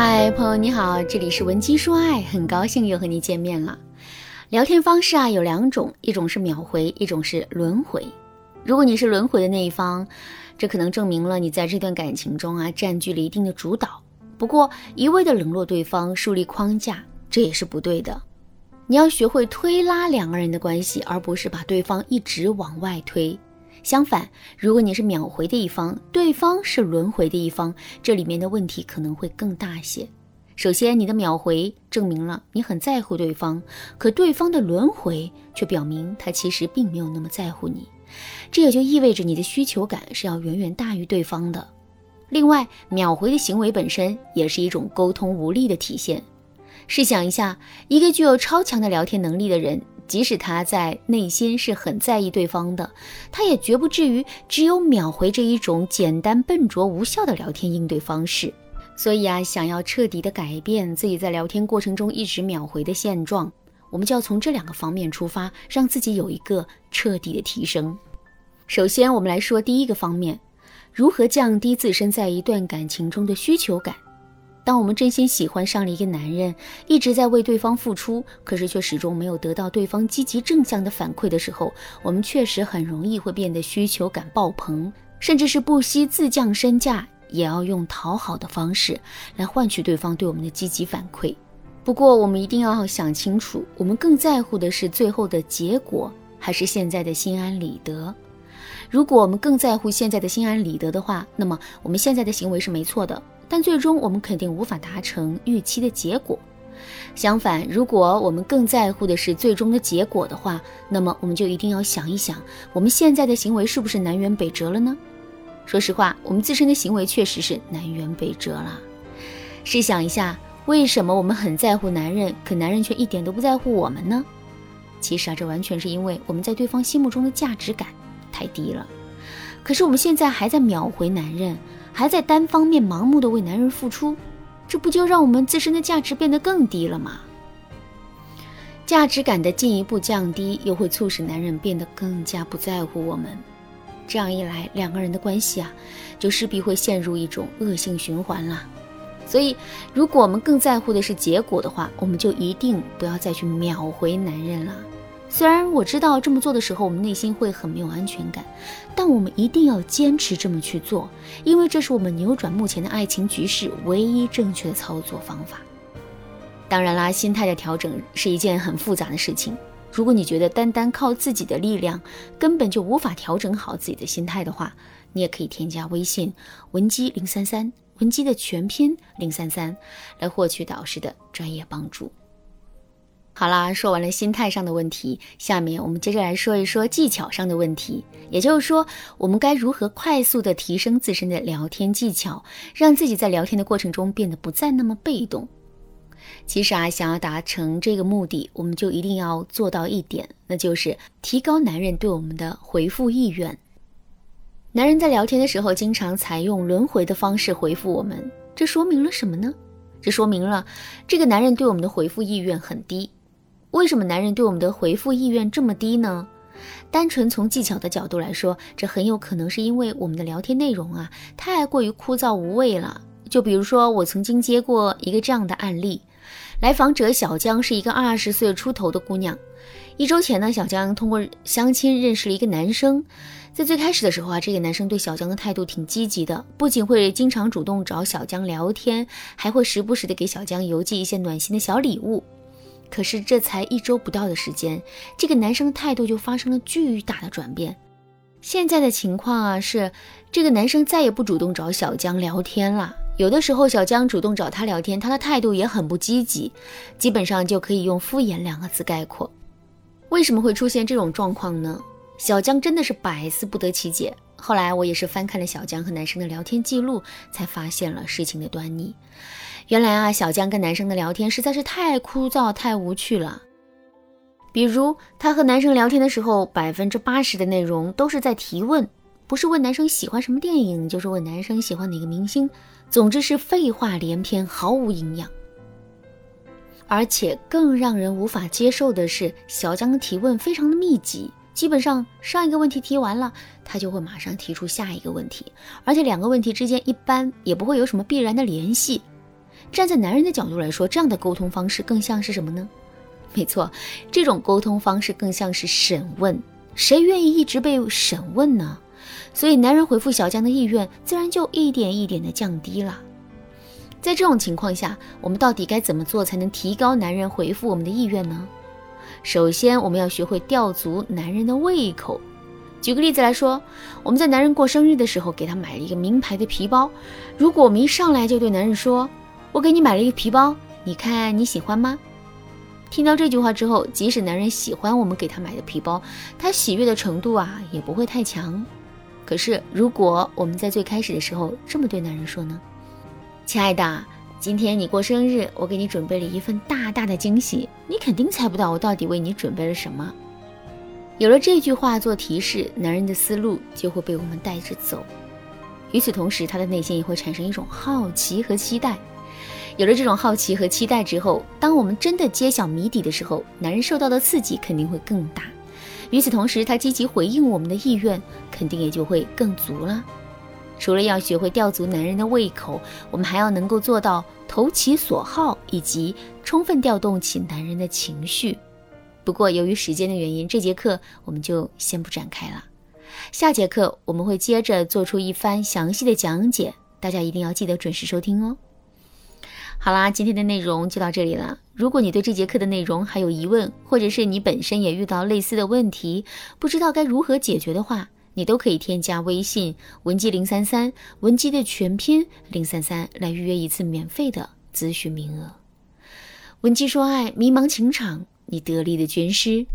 嗨，朋友你好，这里是文姬说爱，很高兴又和你见面了。聊天方式啊有两种，一种是秒回，一种是轮回。如果你是轮回的那一方，这可能证明了你在这段感情中啊占据了一定的主导。不过一味的冷落对方，树立框架，这也是不对的。你要学会推拉两个人的关系，而不是把对方一直往外推。相反，如果你是秒回的一方，对方是轮回的一方，这里面的问题可能会更大些。首先，你的秒回证明了你很在乎对方，可对方的轮回却表明他其实并没有那么在乎你，这也就意味着你的需求感是要远远大于对方的。另外，秒回的行为本身也是一种沟通无力的体现。试想一下，一个具有超强的聊天能力的人。即使他在内心是很在意对方的，他也绝不至于只有秒回这一种简单、笨拙、无效的聊天应对方式。所以啊，想要彻底的改变自己在聊天过程中一直秒回的现状，我们就要从这两个方面出发，让自己有一个彻底的提升。首先，我们来说第一个方面，如何降低自身在一段感情中的需求感。当我们真心喜欢上了一个男人，一直在为对方付出，可是却始终没有得到对方积极正向的反馈的时候，我们确实很容易会变得需求感爆棚，甚至是不惜自降身价，也要用讨好的方式来换取对方对我们的积极反馈。不过，我们一定要想清楚，我们更在乎的是最后的结果，还是现在的心安理得？如果我们更在乎现在的心安理得的话，那么我们现在的行为是没错的。但最终我们肯定无法达成预期的结果。相反，如果我们更在乎的是最终的结果的话，那么我们就一定要想一想，我们现在的行为是不是南辕北辙了呢？说实话，我们自身的行为确实是南辕北辙了。试想一下，为什么我们很在乎男人，可男人却一点都不在乎我们呢？其实啊，这完全是因为我们在对方心目中的价值感太低了。可是我们现在还在秒回男人。还在单方面盲目的为男人付出，这不就让我们自身的价值变得更低了吗？价值感的进一步降低，又会促使男人变得更加不在乎我们。这样一来，两个人的关系啊，就势必会陷入一种恶性循环了。所以，如果我们更在乎的是结果的话，我们就一定不要再去秒回男人了。虽然我知道这么做的时候，我们内心会很没有安全感，但我们一定要坚持这么去做，因为这是我们扭转目前的爱情局势唯一正确的操作方法。当然啦，心态的调整是一件很复杂的事情。如果你觉得单单靠自己的力量根本就无法调整好自己的心态的话，你也可以添加微信文姬零三三，文姬的全拼零三三，来获取导师的专业帮助。好啦，说完了心态上的问题，下面我们接着来说一说技巧上的问题。也就是说，我们该如何快速的提升自身的聊天技巧，让自己在聊天的过程中变得不再那么被动。其实啊，想要达成这个目的，我们就一定要做到一点，那就是提高男人对我们的回复意愿。男人在聊天的时候，经常采用轮回的方式回复我们，这说明了什么呢？这说明了这个男人对我们的回复意愿很低。为什么男人对我们的回复意愿这么低呢？单纯从技巧的角度来说，这很有可能是因为我们的聊天内容啊太过于枯燥无味了。就比如说，我曾经接过一个这样的案例：来访者小江是一个二十岁出头的姑娘。一周前呢，小江通过相亲认识了一个男生。在最开始的时候啊，这个男生对小江的态度挺积极的，不仅会经常主动找小江聊天，还会时不时的给小江邮寄一些暖心的小礼物。可是这才一周不到的时间，这个男生态度就发生了巨大的转变。现在的情况啊，是这个男生再也不主动找小江聊天了。有的时候小江主动找他聊天，他的态度也很不积极，基本上就可以用敷衍两个字概括。为什么会出现这种状况呢？小江真的是百思不得其解。后来我也是翻看了小江和男生的聊天记录，才发现了事情的端倪。原来啊，小江跟男生的聊天实在是太枯燥、太无趣了。比如，他和男生聊天的时候，百分之八十的内容都是在提问，不是问男生喜欢什么电影，就是问男生喜欢哪个明星。总之是废话连篇，毫无营养。而且更让人无法接受的是，小江的提问非常的密集，基本上上一个问题提完了，他就会马上提出下一个问题，而且两个问题之间一般也不会有什么必然的联系。站在男人的角度来说，这样的沟通方式更像是什么呢？没错，这种沟通方式更像是审问。谁愿意一直被审问呢？所以男人回复小江的意愿自然就一点一点的降低了。在这种情况下，我们到底该怎么做才能提高男人回复我们的意愿呢？首先，我们要学会吊足男人的胃口。举个例子来说，我们在男人过生日的时候给他买了一个名牌的皮包。如果我们一上来就对男人说：“我给你买了一个皮包，你看你喜欢吗？”听到这句话之后，即使男人喜欢我们给他买的皮包，他喜悦的程度啊也不会太强。可是，如果我们在最开始的时候这么对男人说呢？亲爱的，今天你过生日，我给你准备了一份大大的惊喜，你肯定猜不到我到底为你准备了什么。有了这句话做提示，男人的思路就会被我们带着走。与此同时，他的内心也会产生一种好奇和期待。有了这种好奇和期待之后，当我们真的揭晓谜底的时候，男人受到的刺激肯定会更大。与此同时，他积极回应我们的意愿肯定也就会更足了。除了要学会吊足男人的胃口，我们还要能够做到投其所好，以及充分调动起男人的情绪。不过，由于时间的原因，这节课我们就先不展开了。下节课我们会接着做出一番详细的讲解，大家一定要记得准时收听哦。好啦，今天的内容就到这里了。如果你对这节课的内容还有疑问，或者是你本身也遇到类似的问题，不知道该如何解决的话，你都可以添加微信文姬零三三，文姬的全拼零三三，来预约一次免费的咨询名额。文姬说爱，迷茫情场，你得力的军师。